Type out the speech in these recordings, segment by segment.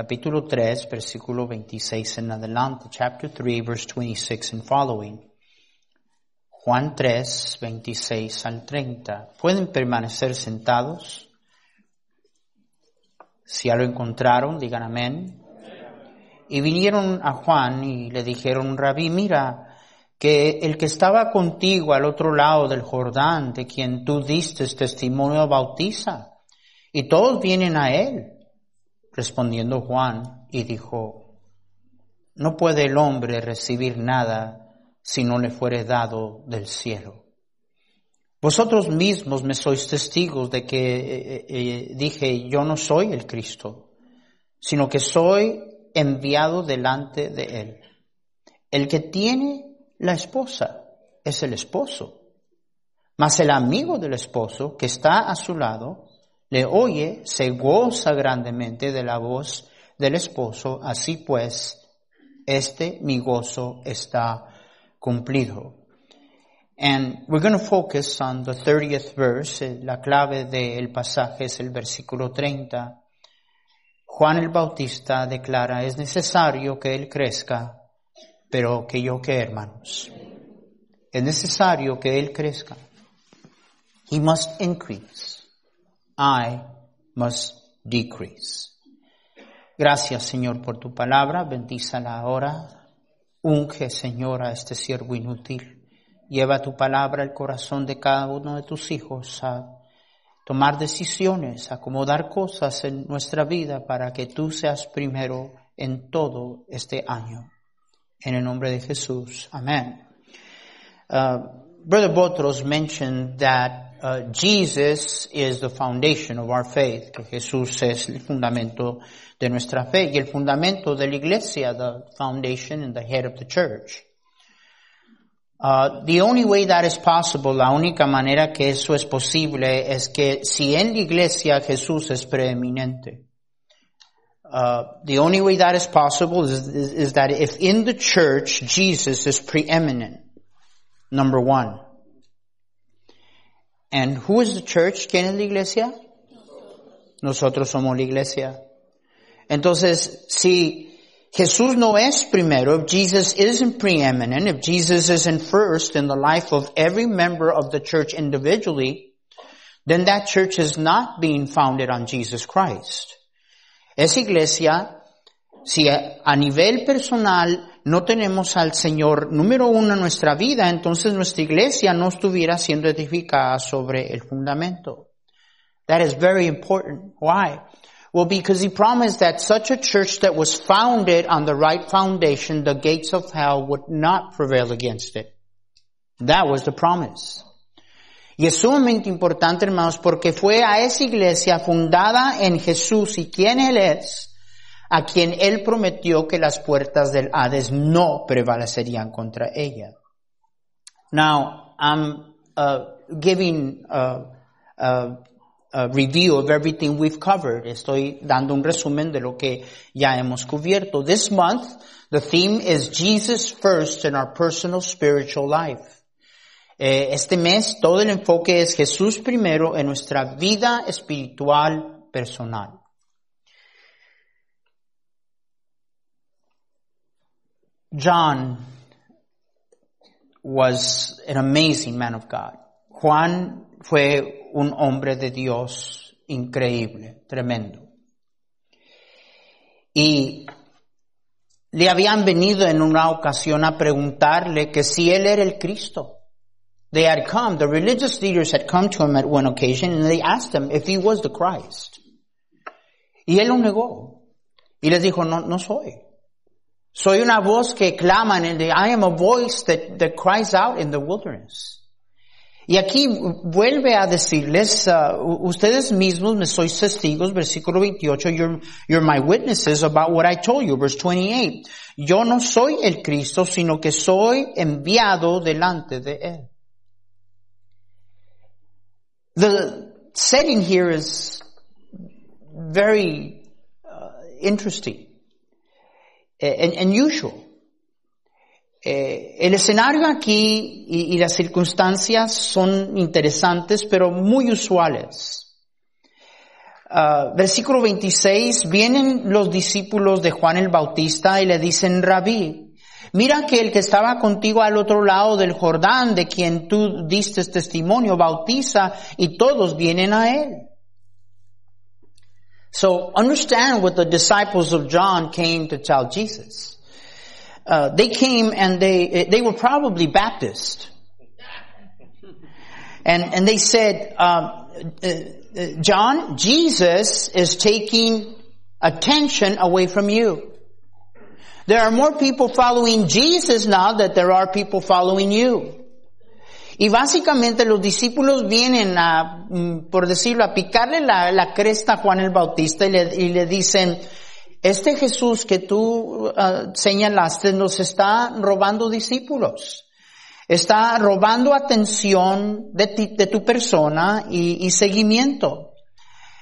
capítulo 3, versículo 26 en adelante, chapter 3, verse 26 and following. Juan 3, 26 al 30. ¿Pueden permanecer sentados? Si ya lo encontraron, digan amén. Y vinieron a Juan y le dijeron, Rabí, mira, que el que estaba contigo al otro lado del Jordán, de quien tú diste testimonio, bautiza, y todos vienen a él. Respondiendo Juan, y dijo, no puede el hombre recibir nada si no le fuere dado del cielo. Vosotros mismos me sois testigos de que eh, eh, dije, yo no soy el Cristo, sino que soy enviado delante de Él. El que tiene la esposa es el esposo, mas el amigo del esposo que está a su lado le oye, se goza grandemente de la voz del esposo, así pues, este mi gozo está cumplido. And we're going to focus on the 30th verse. La clave del pasaje es el versículo 30. Juan el Bautista declara, es necesario que Él crezca, pero que yo que hermanos. Es necesario que Él crezca. He must increase. I must decrease. Gracias Señor por tu palabra, bendízala ahora. Unge Señor a este siervo inútil. Lleva tu palabra al corazón de cada uno de tus hijos a tomar decisiones, acomodar cosas en nuestra vida para que tú seas primero en todo este año. En el nombre de Jesús. Amén. Uh, Brother Botros mentioned that uh, Jesus is the foundation of our faith, que Jesús es el fundamento de nuestra fe y el fundamento de la iglesia, the foundation and the head of the church. Uh, the only way that is possible, la única manera que eso es posible es que si en la iglesia Jesús es preeminente. Uh, the only way that is possible is, is, is that if in the church Jesus is preeminent, number one. And who is the church? ¿Quién es la iglesia? Nosotros somos la iglesia. Entonces, si Jesús no es primero, if Jesus isn't preeminent, if Jesus isn't first in the life of every member of the church individually, then that church is not being founded on Jesus Christ. Esa iglesia, si a nivel personal no tenemos al Señor número uno en nuestra vida, entonces nuestra iglesia no estuviera siendo edificada sobre el fundamento. That is very important. Why? Well, because he promised that such a church that was founded on the right foundation, the gates of hell would not prevail against it. That was the promise. Y es sumamente importante, hermanos, porque fue a esa iglesia fundada en Jesús y quien Él es, a quien Él prometió que las puertas del Hades no prevalecerían contra ella. Now, I'm uh, giving uh, uh, a review of everything we've covered. Estoy dando un resumen de lo que ya hemos cubierto. This month, the theme is Jesus first in our personal spiritual life. Eh, este mes todo el enfoque es Jesús primero en nuestra vida espiritual personal. John was an amazing man of God. Juan fue un hombre de Dios increíble, tremendo. Y le habían venido en una ocasión a preguntarle que si él era el Cristo. They had come, the religious leaders had come to him at one occasion and they asked him if he was the Christ. Y él lo negó. Y les dijo, no, no soy. Soy una voz que clama en el de, I am a voice that, that cries out in the wilderness. Y aquí vuelve a decirles, uh, ustedes mismos me sois testigos, versículo 28, you're, you're my witnesses about what I told you, verse 28. Yo no soy el Cristo, sino que soy enviado delante de Él. The setting here is very uh, interesting and unusual. Eh, el escenario aquí y, las circunstancias son interesantes, pero muy usuales. Uh, versículo 26, vienen los discípulos de Juan el Bautista y le dicen, Rabí, mira que el que estaba contigo al otro lado del Jordán, de quien tú diste testimonio, bautiza y todos vienen a él. So understand what the disciples of John came to tell Jesus. Uh, they came and they, they were probably Baptist. And, and they said, um, uh, uh, John, Jesus is taking attention away from you. There are more people following Jesus now that there are people following you. Y básicamente los discípulos vienen a, mm, por decirlo, a picarle la, la cresta a Juan el Bautista y le, y le dicen, este Jesús que tú uh, señalaste nos está robando discípulos. Está robando atención de, ti, de tu persona y, seguimiento.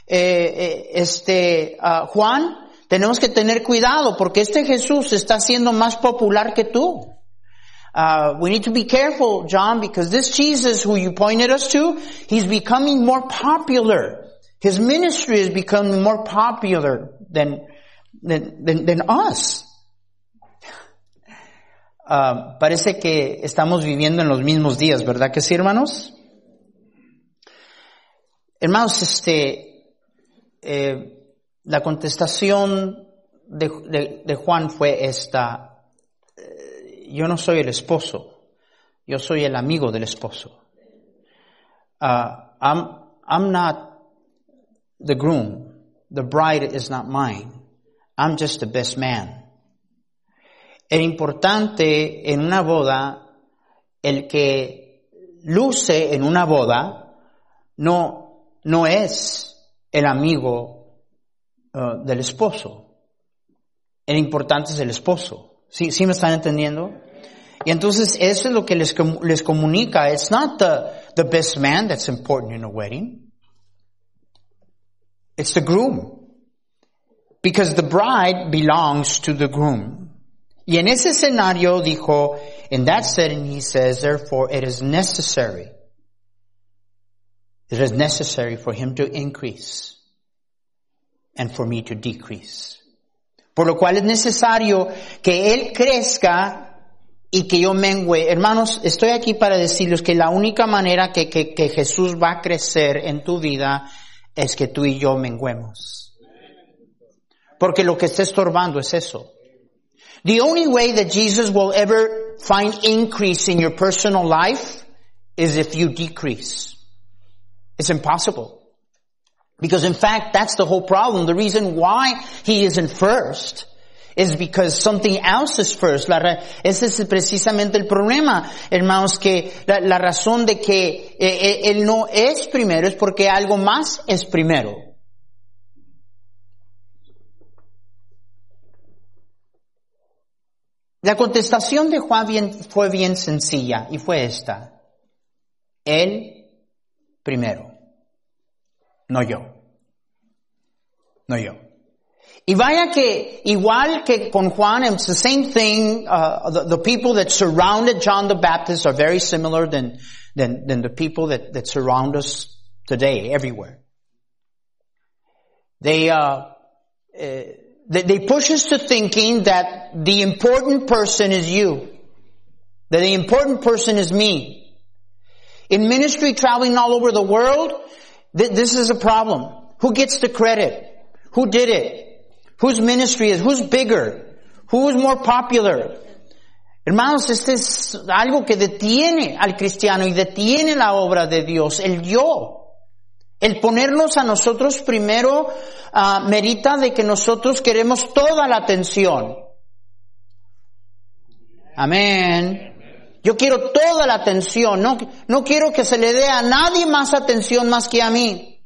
Eh, eh, este, uh, Juan, tenemos que tener cuidado porque este Jesús está siendo más popular que tú. Uh, we need to be careful, John, because this Jesus who you pointed us to, he's becoming more popular. His ministry is becoming more popular than, than, than, than us. Uh, parece que estamos viviendo en los mismos días, ¿verdad que sí, hermanos? Hermanos, este, eh, la contestación de, de, de Juan fue esta yo no soy el esposo, yo soy el amigo del esposo. Uh, I'm, I'm not the groom. The bride is not mine. I'm just the best man. Es importante en una boda, el que luce en una boda, no, no es el amigo uh, del esposo. El importante es el esposo. ¿Sí, sí me están entendiendo? Y entonces eso es lo que les, les comunica. It's not the, the best man that's important in a wedding. It's the groom. Because the bride belongs to the groom. Y en ese escenario dijo, in that setting he says, therefore it is necessary. It is necessary for him to increase and for me to decrease. Por lo cual es necesario que Él crezca y que yo mengüe. Hermanos, estoy aquí para decirles que la única manera que, que, que Jesús va a crecer en tu vida es que tú y yo menguemos. Porque lo que está estorbando es eso. The only way that Jesus will ever find increase in your personal life is if you decrease. It's impossible. Because in fact, that's the whole problem. The reason why he isn't first is because something else is first. La, ese es precisamente el problema, hermanos, que la, la razón de que eh, eh, él no es primero es porque algo más es primero. La contestación de Juan bien, fue bien sencilla y fue esta. Él primero no yo. No yo. Y vaya que igual que con Juan, it's the same thing. Uh, the, the, people that surrounded John the Baptist are very similar than than, than the people that, that surround us today everywhere. They uh, uh, they, they push us to thinking that the important person is you, that the important person is me. In ministry, traveling all over the world, this is a problem. Who gets the credit? Who did it? Whose ministry is? Who's bigger? Who is more popular? Hermanos, este es algo que detiene al cristiano y detiene la obra de Dios, el yo. El ponernos a nosotros primero uh, merita de que nosotros queremos toda la atención. Amén. Yo quiero toda la atención, no, no quiero que se le dé a nadie más atención más que a mí.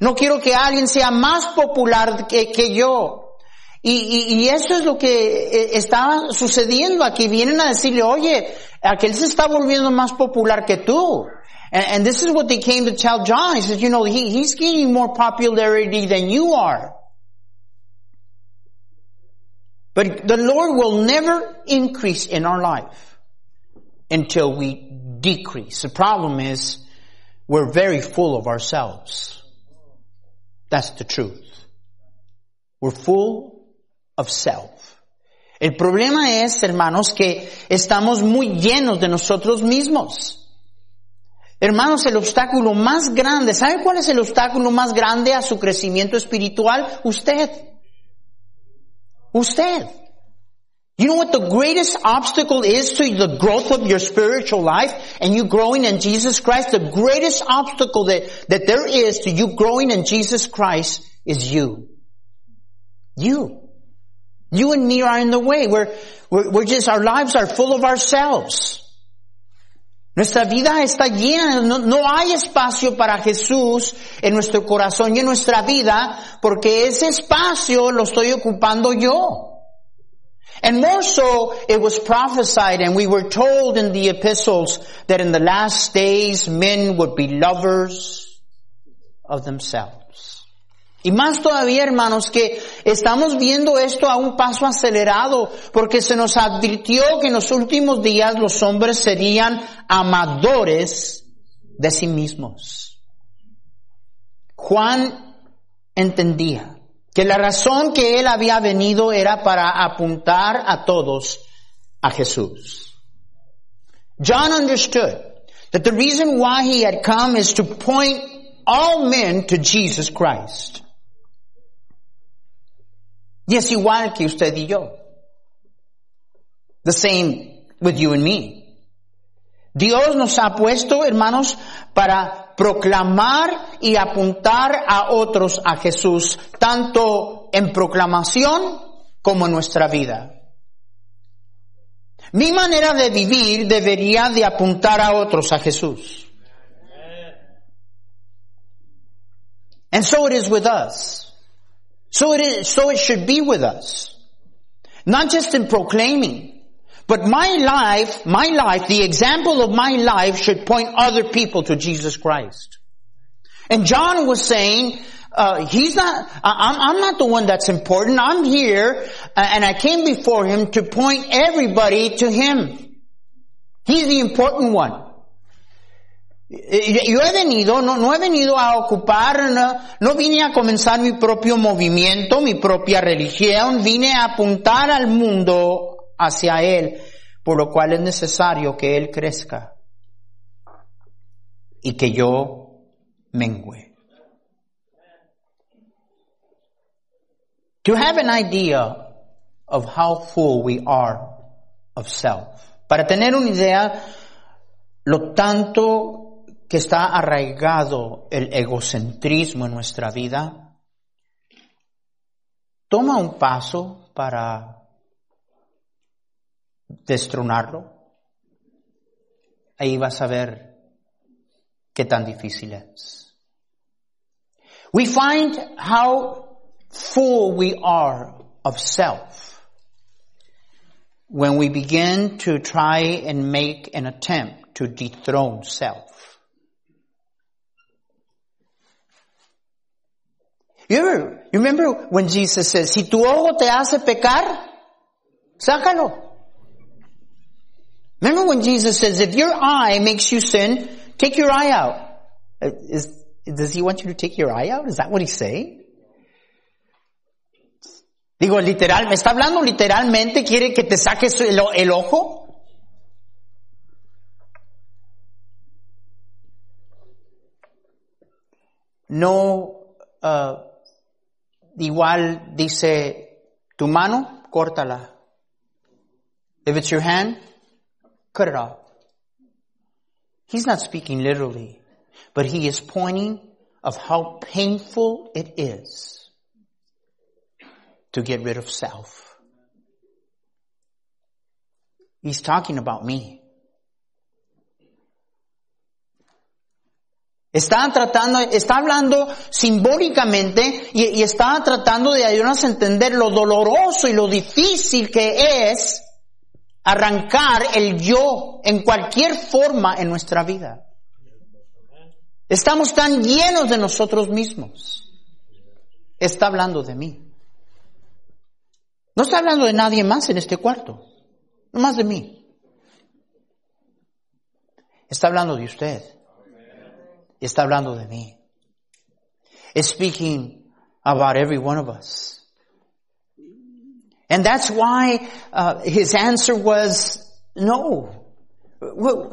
No quiero que alguien sea más popular que, que yo. Y, y, y, eso es lo que eh, está sucediendo aquí. Vienen a decirle, oye, aquel se está volviendo más popular que tú. And, and this is what they came to tell John. He says, you know, he, he's gaining more popularity than you are. But the Lord will never increase in our life until we decrease. The problem is we're very full of ourselves. That's the truth. We're full of self. El problema es, hermanos, que estamos muy llenos de nosotros mismos. Hermanos, el obstáculo más grande, ¿sabe cuál es el obstáculo más grande a su crecimiento espiritual? Usted. Usted. You know what the greatest obstacle is to the growth of your spiritual life and you growing in Jesus Christ? The greatest obstacle that, that there is to you growing in Jesus Christ is you. You. You and me are in the way. We're, we're, we're just, our lives are full of ourselves. Nuestra vida está llena, no, no, hay espacio para Jesús en nuestro corazón y en nuestra vida porque ese espacio lo estoy ocupando yo. And more so, it was prophesied and we were told in the epistles that in the last days men would be lovers of themselves. Y más todavía, hermanos, que estamos viendo esto a un paso acelerado, porque se nos advirtió que en los últimos días los hombres serían amadores de sí mismos. Juan entendía que la razón que él había venido era para apuntar a todos a Jesús. John understood that the reason why he had come is to point all men to Jesus Christ. Y es igual que usted y yo. The same with you and me. Dios nos ha puesto, hermanos, para proclamar y apuntar a otros a Jesús, tanto en proclamación como en nuestra vida. Mi manera de vivir debería de apuntar a otros a Jesús. And so it is with us. So it is, so it should be with us. Not just in proclaiming, but my life, my life, the example of my life should point other people to Jesus Christ. And John was saying, uh, he's not, I'm, I'm, not the one that's important. I'm here, uh, and I came before him to point everybody to him. He's the important one. Yo he venido, no, no he venido a ocupar, no, no, vine a comenzar mi propio movimiento, mi propia religión, vine a apuntar al mundo hacia Él, por lo cual es necesario que Él crezca y que yo mengüe. To have an idea of how full we are of self. Para tener una idea lo tanto que está arraigado el egocentrismo en nuestra vida, toma un paso para destronarlo. Ahí vas a ver qué tan difícil es. We find how full we are of self when we begin to try and make an attempt to dethrone self. You, ever, you remember when Jesus says, si tu ojo te hace pecar, sácalo. Remember when Jesus says, if your eye makes you sin, take your eye out. Uh, is, does he want you to take your eye out? Is that what he's saying? Digo, literal, ¿me está hablando literalmente? ¿Quiere que te saques el, el ojo? No, uh, igual dice, tu mano, córtala. If it's your hand, cut it off. He's not speaking literally, but he is pointing of how painful it is to get rid of self. He's talking about me. Está tratando, está hablando simbólicamente y, y está tratando de ayudarnos a entender lo doloroso y lo difícil que es arrancar el yo en cualquier forma en nuestra vida. Estamos tan llenos de nosotros mismos. Está hablando de mí. No está hablando de nadie más en este cuarto. No más de mí. Está hablando de usted está hablando de mí. is speaking about every one of us. And that's why uh, his answer was no. What,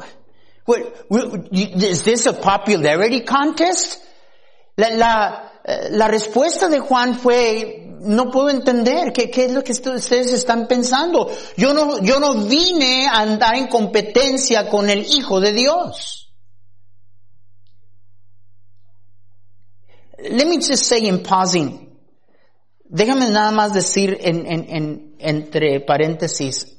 what, what, is this a popularity contest? La, la, la respuesta de Juan fue, no puedo entender qué, qué es lo que ustedes están pensando. Yo no, yo no vine a andar en competencia con el Hijo de Dios. Let me just say in pausing, déjame nada más decir en, en, en, entre paréntesis,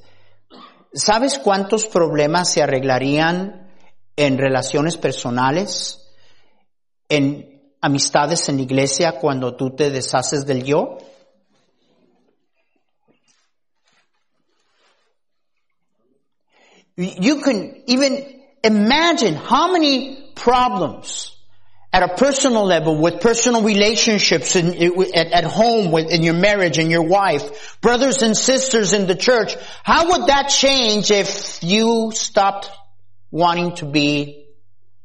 ¿sabes cuántos problemas se arreglarían en relaciones personales, en amistades en la iglesia cuando tú te deshaces del yo? You can even imagine how many problems at a personal level with personal relationships in, at, at home with, in your marriage and your wife, brothers and sisters in the church, how would that change if you stopped wanting to be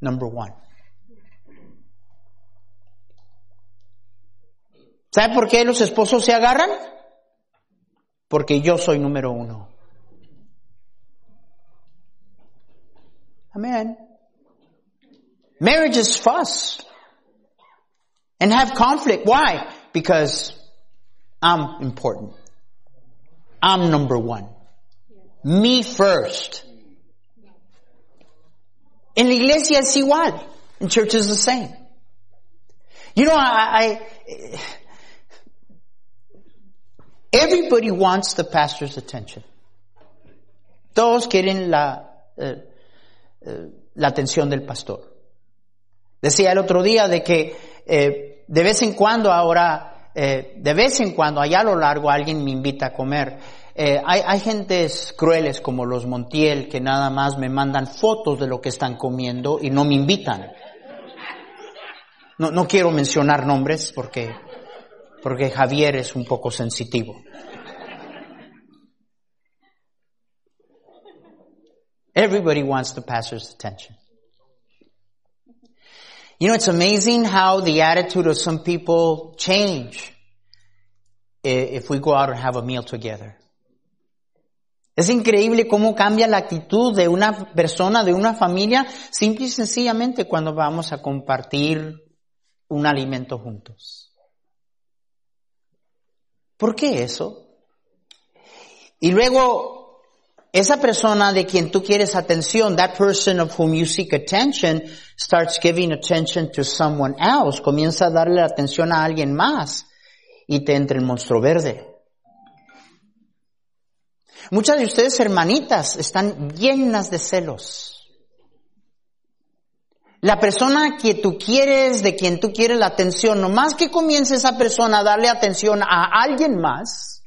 number one? ¿Sabe por qué los esposos se agarran? Porque yo soy número uno. Amen. Marriage is fuss and have conflict. Why? Because I'm important. I'm number one. Me first. In la iglesia es igual. In church is the same. You know, I, I everybody wants the pastor's attention. Todos quieren la, uh, uh, la atención del pastor. Decía el otro día de que eh, de vez en cuando ahora, eh, de vez en cuando allá a lo largo alguien me invita a comer. Eh, hay, hay gentes crueles como los Montiel que nada más me mandan fotos de lo que están comiendo y no me invitan. No, no quiero mencionar nombres porque, porque Javier es un poco sensitivo. Everybody wants the pastor's attention. You know, it's amazing how the attitude of some people change if we go out and have a meal together. Es increíble cómo cambia la actitud de una persona, de una familia, simple y sencillamente cuando vamos a compartir un alimento juntos. ¿Por qué eso? Y luego esa persona de quien tú quieres atención, that person of whom you seek attention, starts giving attention to someone else, comienza a darle atención a alguien más y te entra el monstruo verde. Muchas de ustedes, hermanitas, están llenas de celos. La persona que tú quieres, de quien tú quieres la atención, nomás que comience esa persona a darle atención a alguien más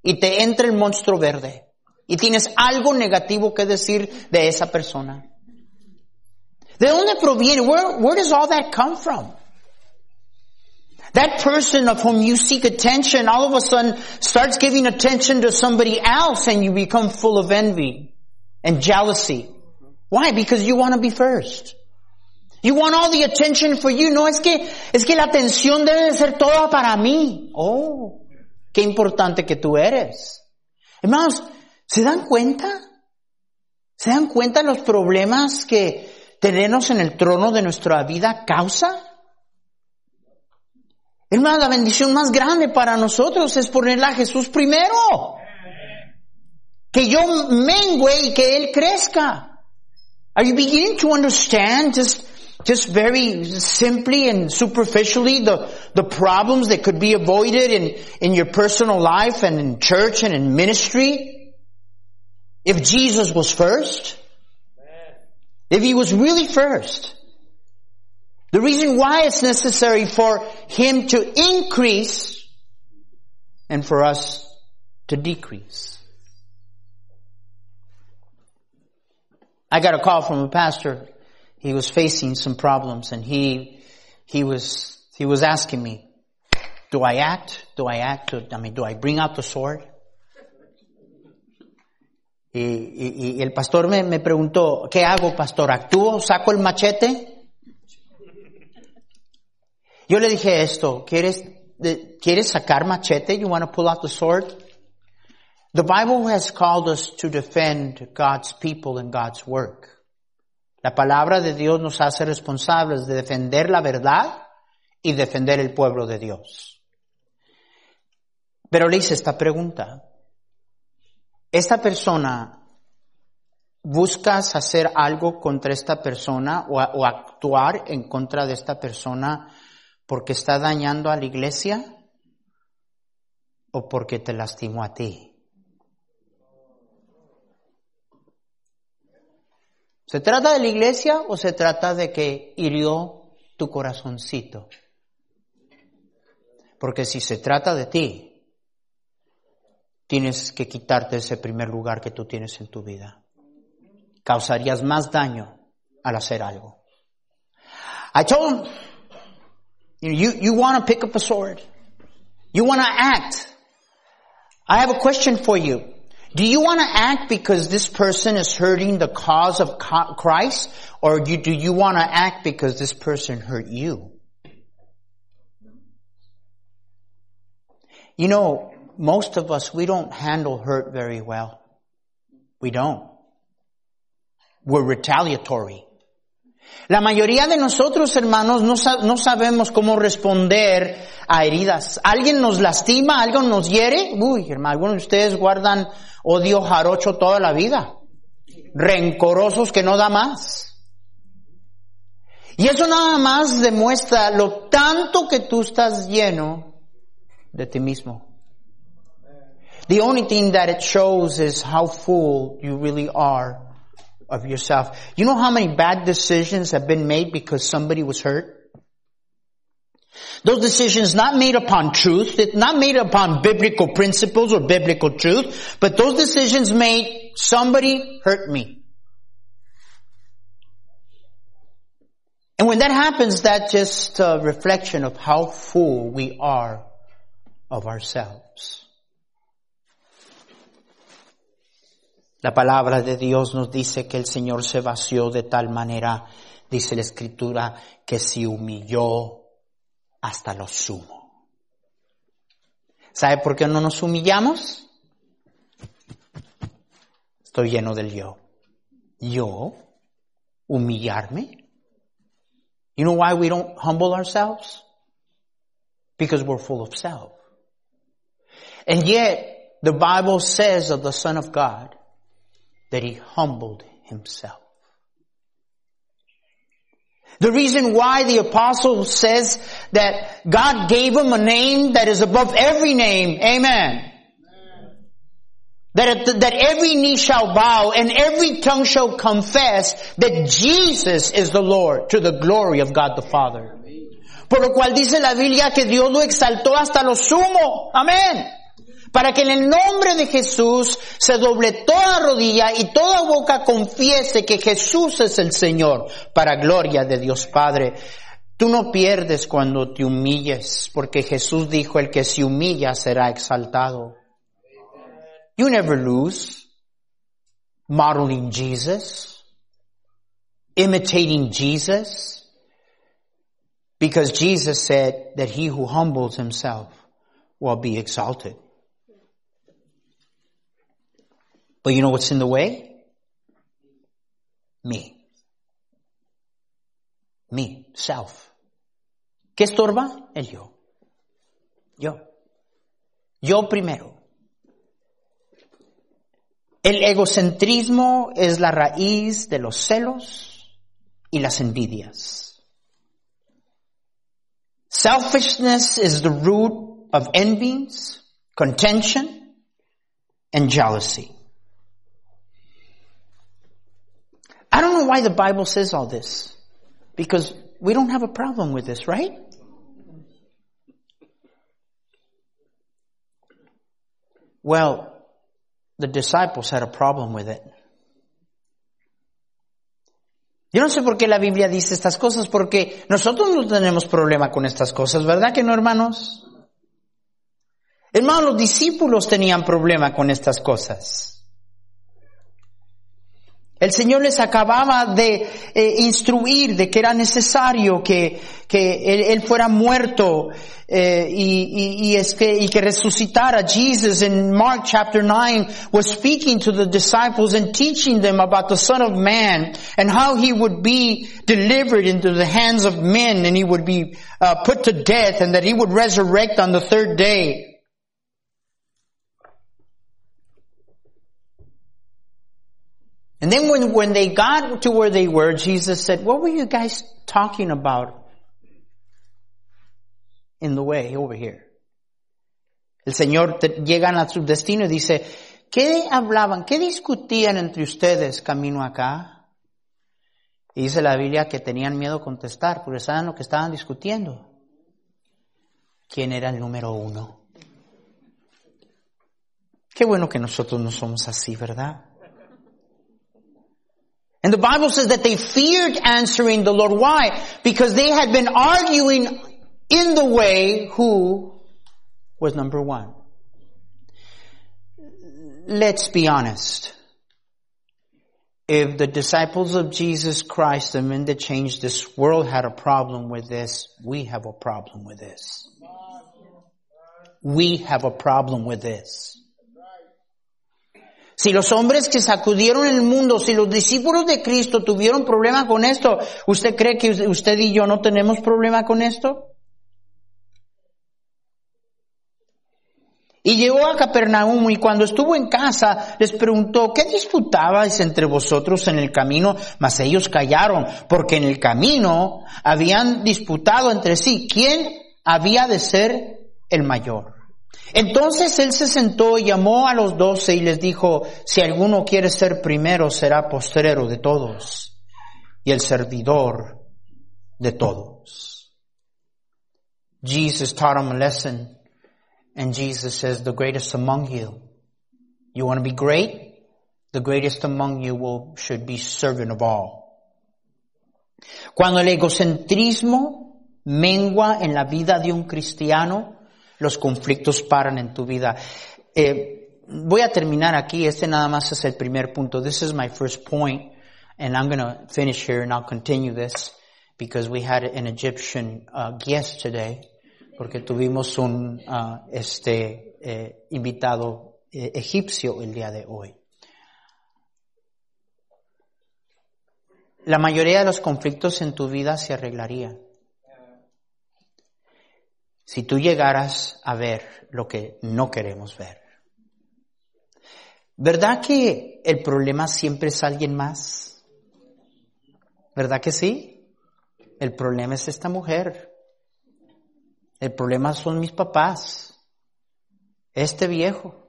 y te entra el monstruo verde y tienes algo negativo que decir de esa persona. ¿De dónde proviene? Where, where does all that come from? That person of whom you seek attention all of a sudden starts giving attention to somebody else and you become full of envy and jealousy. Why? Because you want to be first. You want all the attention for you. No, es que, es que la atención debe de ser toda para mí. Oh, qué importante que tú eres. Hermanos, ¿Se dan cuenta? ¿Se dan cuenta los problemas que tenernos en el trono de nuestra vida causa? Hermano, la bendición más grande para nosotros es ponerle a Jesús primero. Que yo mengue y que Él crezca. Are you beginning to understand just, just very simply and superficially the, the problems that could be avoided in, in your personal life and in church and in ministry? If Jesus was first, if he was really first, the reason why it's necessary for him to increase and for us to decrease. I got a call from a pastor. He was facing some problems and he, he was, he was asking me, do I act? Do I act? I mean, do I bring out the sword? Y, el pastor me, me, preguntó, ¿qué hago, pastor? ¿Actúo? ¿Saco el machete? Yo le dije esto, ¿quieres, ¿quieres sacar machete? You want to pull out the sword? The Bible has called us to defend God's people and God's work. La palabra de Dios nos hace responsables de defender la verdad y defender el pueblo de Dios. Pero le hice esta pregunta. Esta persona buscas hacer algo contra esta persona o, o, actuar en contra de esta persona porque está dañando a la iglesia o porque te lastimó a ti. ¿Se trata de la iglesia o se trata de que hirió tu corazoncito? Porque si se trata de ti, tienes que quitarte ese primer lugar que tú tienes en tu vida causarías más daño al hacer algo. I told him, you, you want to pick up a sword. You want to act. I have a question for you. Do you want to act because this person is hurting the cause of Christ or do you want to act because this person hurt you? You know, most of us, we don't handle hurt very well. We don't. We're retaliatory. La mayoría de nosotros, hermanos, no, sabemos cómo responder a heridas. Alguien nos lastima, alguien nos hiere. Uy, hermano, algunos de ustedes guardan odio jarocho toda la vida. Rencorosos que no da más. Y eso nada más demuestra lo tanto que tú estás lleno de ti mismo. The only thing that it shows is how full you really are of yourself. You know how many bad decisions have been made because somebody was hurt? Those decisions not made upon truth, not made upon biblical principles or biblical truth, but those decisions made somebody hurt me. And when that happens, that's just a reflection of how full we are of ourselves. La palabra de Dios nos dice que el Señor se vació de tal manera, dice la Escritura, que se humilló hasta lo sumo. ¿Sabe por qué no nos humillamos? Estoy lleno del yo. Yo, humillarme. You know why we don't humble ourselves? Because we're full of self. And yet, the Bible says of the Son of God, that he humbled himself. The reason why the apostle says that God gave him a name that is above every name, amen. That, that every knee shall bow and every tongue shall confess that Jesus is the Lord to the glory of God the Father. Por lo cual dice la Biblia que Dios lo exaltó hasta lo sumo. Amén para que en el nombre de Jesús se doble toda rodilla y toda boca confiese que Jesús es el Señor, para gloria de Dios Padre. Tú no pierdes cuando te humilles, porque Jesús dijo, el que se humilla será exaltado. You never lose modeling Jesus, imitating Jesus, because Jesus said that he who humbles himself will be exalted. But you know what's in the way? Me. Me, self. ¿Qué estorba? El yo. Yo. Yo primero. El egocentrismo es la raíz de los celos y las envidias. Selfishness is the root of envies, contention, and jealousy. I don't know why the Bible says all this. Because we don't have a problem with this, right? Well, the disciples had a problem with it. Yo no sé por qué la Biblia dice estas cosas, porque nosotros no tenemos problema con estas cosas, ¿verdad que no, hermanos? Hermanos, los discípulos tenían problema con estas cosas. El Señor les acababa de eh, instruir de que era necesario que, que él, él fuera muerto eh, y, y, y, es que, y que resucitara. Jesus in Mark chapter 9 was speaking to the disciples and teaching them about the Son of Man and how he would be delivered into the hands of men and he would be uh, put to death and that he would resurrect on the third day. And then when, when they got to where they were, Jesus said, what were you guys talking about in the way over here? El Señor te, llegan a su destino y dice, ¿qué hablaban? ¿Qué discutían entre ustedes camino acá? Y dice la Biblia que tenían miedo a contestar porque saben lo que estaban discutiendo. ¿Quién era el número uno? Qué bueno que nosotros no somos así, ¿verdad? And the Bible says that they feared answering the Lord. Why? Because they had been arguing in the way who was number one. Let's be honest. If the disciples of Jesus Christ, the men that changed this world had a problem with this, we have a problem with this. We have a problem with this. Si los hombres que sacudieron el mundo, si los discípulos de Cristo tuvieron problema con esto, ¿usted cree que usted y yo no tenemos problema con esto? Y llegó a Capernaum y cuando estuvo en casa les preguntó, ¿qué disputabais entre vosotros en el camino? Mas ellos callaron, porque en el camino habían disputado entre sí quién había de ser el mayor. Entonces él se sentó y llamó a los doce y les dijo, si alguno quiere ser primero, será postrero de todos y el servidor de todos. Jesus taught him a lesson and Jesus says, the greatest among you. You want to be great? The greatest among you will, should be servant of all. Cuando el egocentrismo mengua en la vida de un cristiano, los conflictos paran en tu vida. Eh, voy a terminar aquí. Este nada más es el primer punto. This is my first point, and I'm going to finish here and I'll continue this because we had an Egyptian uh, guest today, porque tuvimos un uh, este eh, invitado eh, egipcio el día de hoy. La mayoría de los conflictos en tu vida se arreglarían si tú llegaras a ver lo que no queremos ver. ¿Verdad que el problema siempre es alguien más? ¿Verdad que sí? El problema es esta mujer. El problema son mis papás. Este viejo.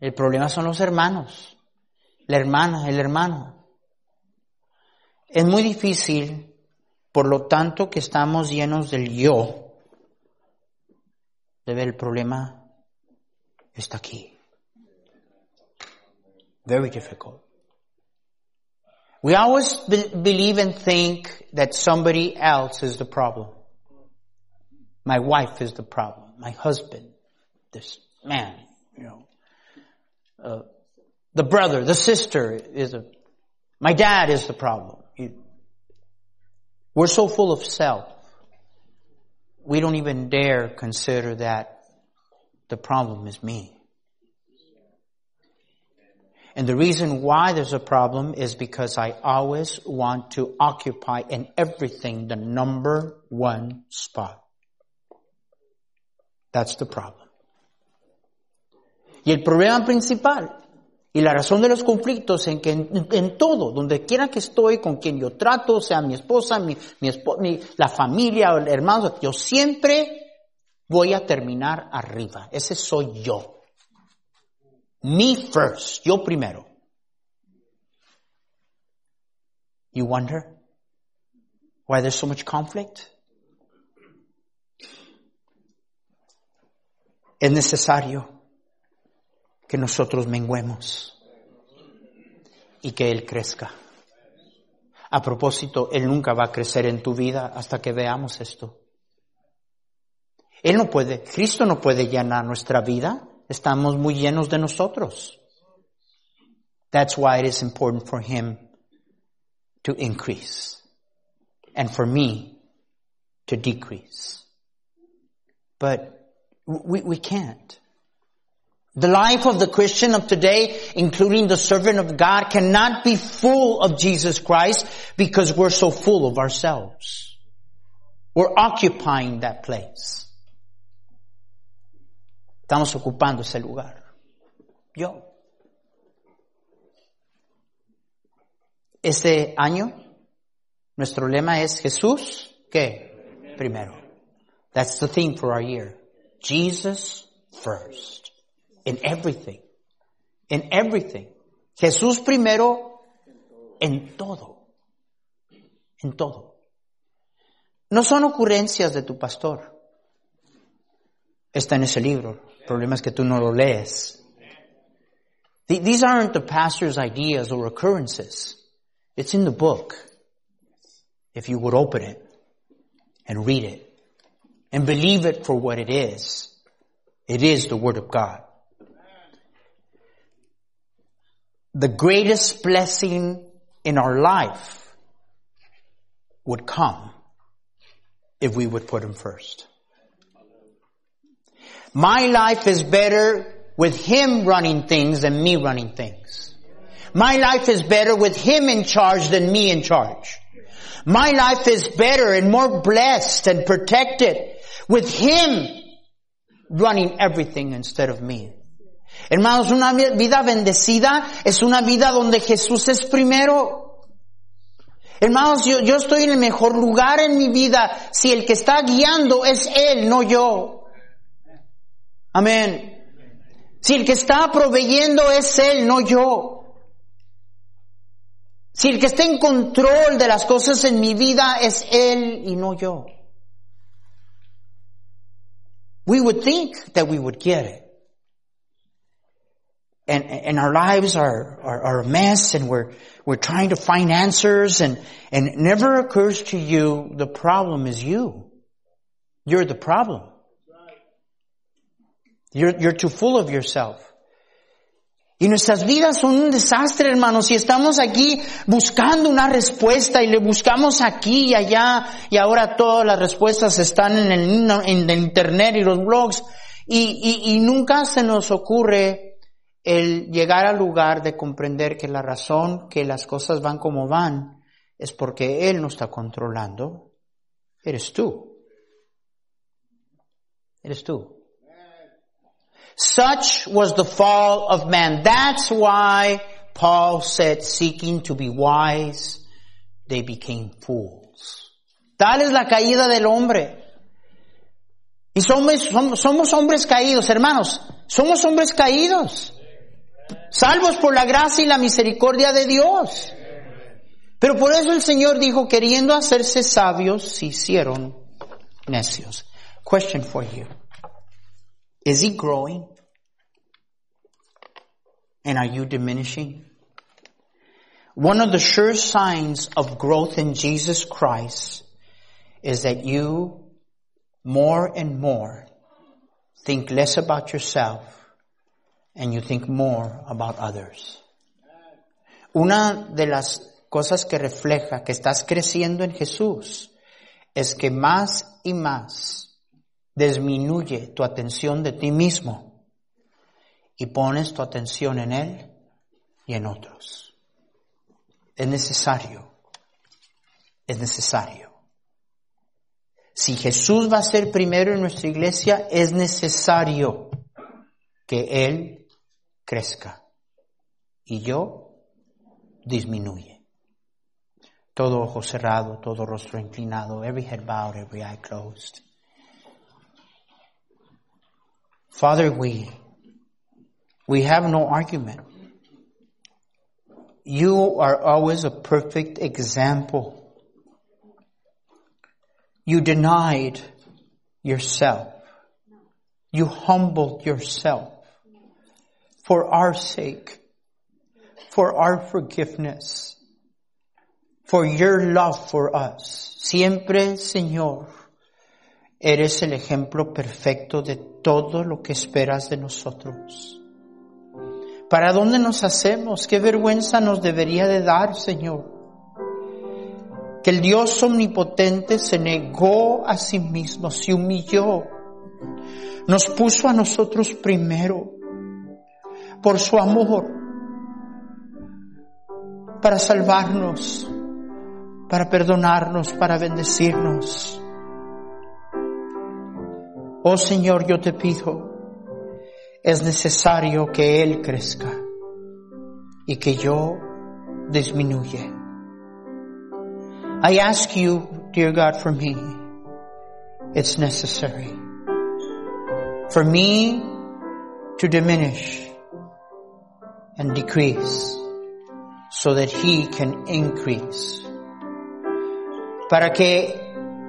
El problema son los hermanos. La hermana, el hermano. Es muy difícil, por lo tanto que estamos llenos del yo, de ver el problema está aquí. Very difficult. We always be believe and think that somebody else is the problem. My wife is the problem. My husband, this man, you know, uh, the brother, the sister is a, my dad is the problem. We're so full of self we don't even dare consider that the problem is me. And the reason why there's a problem is because I always want to occupy in everything the number one spot. That's the problem. Y el problema principal Y la razón de los conflictos en que en, todo, donde quiera que estoy, con quien yo trato, sea mi esposa, mi, mi, la familia, el hermano, yo siempre voy a terminar arriba. Ese soy yo. Me first, yo primero. You wonder why there's so much conflict? Es necesario que nosotros menguemos y que Él crezca. A propósito, Él nunca va a crecer en tu vida hasta que veamos esto. Él no puede, Cristo no puede llenar nuestra vida. Estamos muy llenos de nosotros. That's why it is important for him to increase and for me to decrease. But we, we can't. The life of the Christian of today, including the servant of God, cannot be full of Jesus Christ because we're so full of ourselves. We're occupying that place. Estamos ocupando ese lugar. Yo. Este año, nuestro lema es Jesús, ¿qué? Primero. That's the theme for our year. Jesus first. In everything. In everything. Jesús primero en todo. En todo. No son ocurrencias de tu pastor. Está en ese libro. El problema es que tú no lo lees. These aren't the pastor's ideas or occurrences. It's in the book. If you would open it and read it and believe it for what it is. It is the Word of God. The greatest blessing in our life would come if we would put Him first. My life is better with Him running things than me running things. My life is better with Him in charge than me in charge. My life is better and more blessed and protected with Him running everything instead of me. Hermanos, una vida bendecida es una vida donde Jesús es primero. Hermanos, yo, yo estoy en el mejor lugar en mi vida si el que está guiando es Él, no yo. Amén. Si el que está proveyendo es Él, no yo. Si el que está en control de las cosas en mi vida es Él y no yo. We would think that we would get it. And, and our lives are, are, are a mess and we're, we're trying to find answers and, and it never occurs to you the problem is you. You're the problem. You're, you're too full of yourself. Y nuestras vidas son un desastre, hermanos, y estamos aquí buscando una respuesta y le buscamos aquí y allá y ahora todas las respuestas están en el, en el internet y los blogs y, y, y nunca se nos ocurre el llegar al lugar de comprender que la razón que las cosas van como van es porque Él no está controlando. Eres tú. Eres tú. Such was the fall of man. That's why Paul said, seeking to be wise, they became fools. Tal es la caída del hombre. Y somos, somos, somos hombres caídos, hermanos. Somos hombres caídos. Salvos por la gracia y la misericordia de Dios. Pero por eso el Señor dijo, queriendo hacerse sabios, se hicieron necios. Question for you. Is he growing? And are you diminishing? One of the sure signs of growth in Jesus Christ is that you more and more think less about yourself and you think more about others. Una de las cosas que refleja que estás creciendo en Jesús es que más y más disminuye tu atención de ti mismo y pones tu atención en Él y en otros. Es necesario, es necesario. Si Jesús va a ser primero en nuestra iglesia, es necesario que Él crezca y yo disminuye. Todo ojo cerrado, todo rostro inclinado, every head bowed, every eye closed. Father, we, we have no argument. You are always a perfect example. You denied yourself. You humbled yourself for our sake, for our forgiveness, for your love for us. Siempre, Señor, Eres el ejemplo perfecto de todo lo que esperas de nosotros. ¿Para dónde nos hacemos? ¿Qué vergüenza nos debería de dar, Señor? Que el Dios omnipotente se negó a sí mismo, se humilló, nos puso a nosotros primero por su amor, para salvarnos, para perdonarnos, para bendecirnos. Oh Señor, yo te pido, es necesario que Él crezca y que yo disminuya. I ask you, dear God, for me. It's necessary for me to diminish and decrease so that He can increase. Para que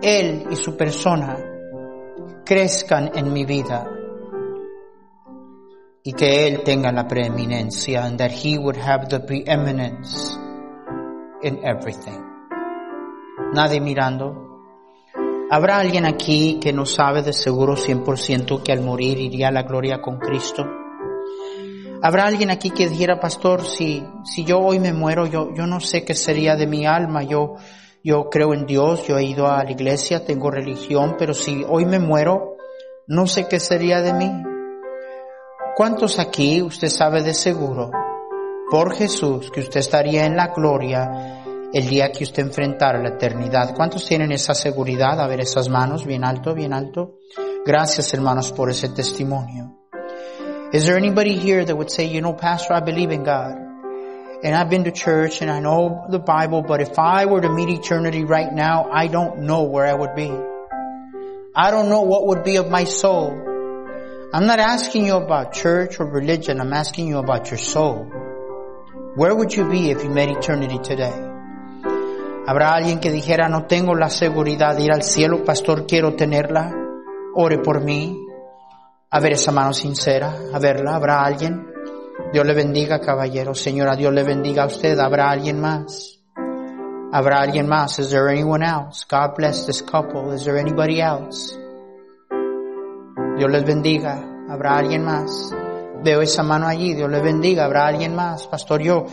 Él y su persona crezcan en mi vida y que Él tenga la preeminencia and that He would have the preeminence in everything. Nadie mirando. ¿Habrá alguien aquí que no sabe de seguro 100% que al morir iría a la gloria con Cristo? ¿Habrá alguien aquí que dijera, pastor, si, si yo hoy me muero, yo, yo no sé qué sería de mi alma, yo, yo creo en Dios, yo he ido a la iglesia, tengo religión, pero si hoy me muero, no sé qué sería de mí. ¿Cuántos aquí usted sabe de seguro, por Jesús, que usted estaría en la gloria el día que usted enfrentara la eternidad? ¿Cuántos tienen esa seguridad? A ver esas manos, bien alto, bien alto. Gracias hermanos por ese testimonio. Is there anybody here that would say, you know, Pastor, I believe in God. And I've been to church and I know the Bible, but if I were to meet eternity right now, I don't know where I would be. I don't know what would be of my soul. I'm not asking you about church or religion. I'm asking you about your soul. Where would you be if you met eternity today? ¿Habrá alguien que dijera, no tengo la seguridad de ir al cielo, pastor, quiero tenerla? Ore por mí. A ver esa mano sincera, a verla. ¿Habrá alguien? Dios le bendiga, caballero. Señora, Dios le bendiga a usted. ¿Habrá alguien más? ¿Habrá alguien más? Is there anyone else? God bless this couple. Is there anybody else? Dios les bendiga. ¿Habrá alguien más? Veo esa mano allí. Dios les bendiga. ¿Habrá alguien más? Pastor, yo,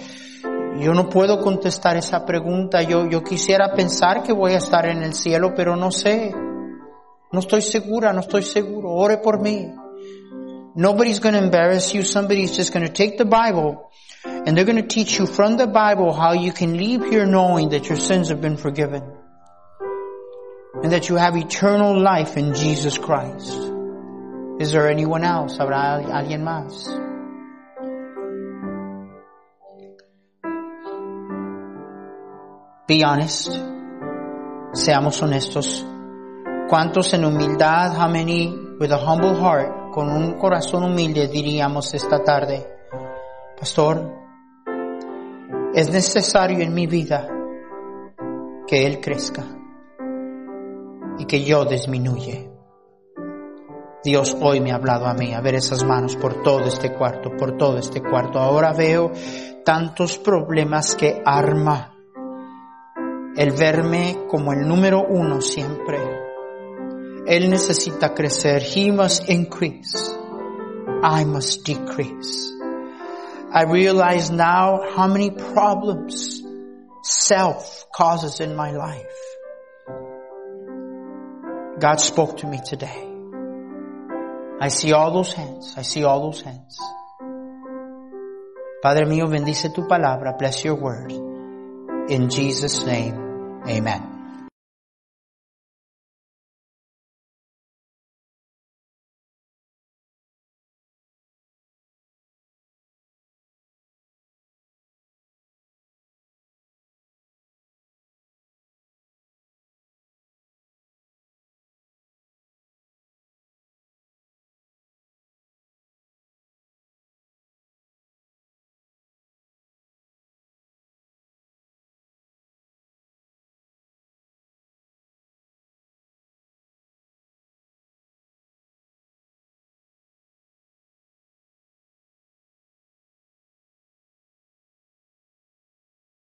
yo no puedo contestar esa pregunta. Yo, yo quisiera pensar que voy a estar en el cielo, pero no sé. No estoy segura, no estoy seguro. Ore por mí. Nobody's going to embarrass you. Somebody's just going to take the Bible and they're going to teach you from the Bible how you can leave here knowing that your sins have been forgiven and that you have eternal life in Jesus Christ. Is there anyone else? ¿Habrá alguien más? Be honest. Seamos honestos. ¿Cuántos en humildad, how many with a humble heart, con un corazón humilde diríamos esta tarde, Pastor, es necesario en mi vida que Él crezca y que yo disminuye. Dios hoy me ha hablado a mí, a ver esas manos por todo este cuarto, por todo este cuarto. Ahora veo tantos problemas que arma el verme como el número uno siempre. Él necesita crecer. He must increase. I must decrease. I realize now how many problems self causes in my life. God spoke to me today. I see all those hands. I see all those hands. Padre mío, bendice tu palabra. Bless your word. In Jesus' name, amen.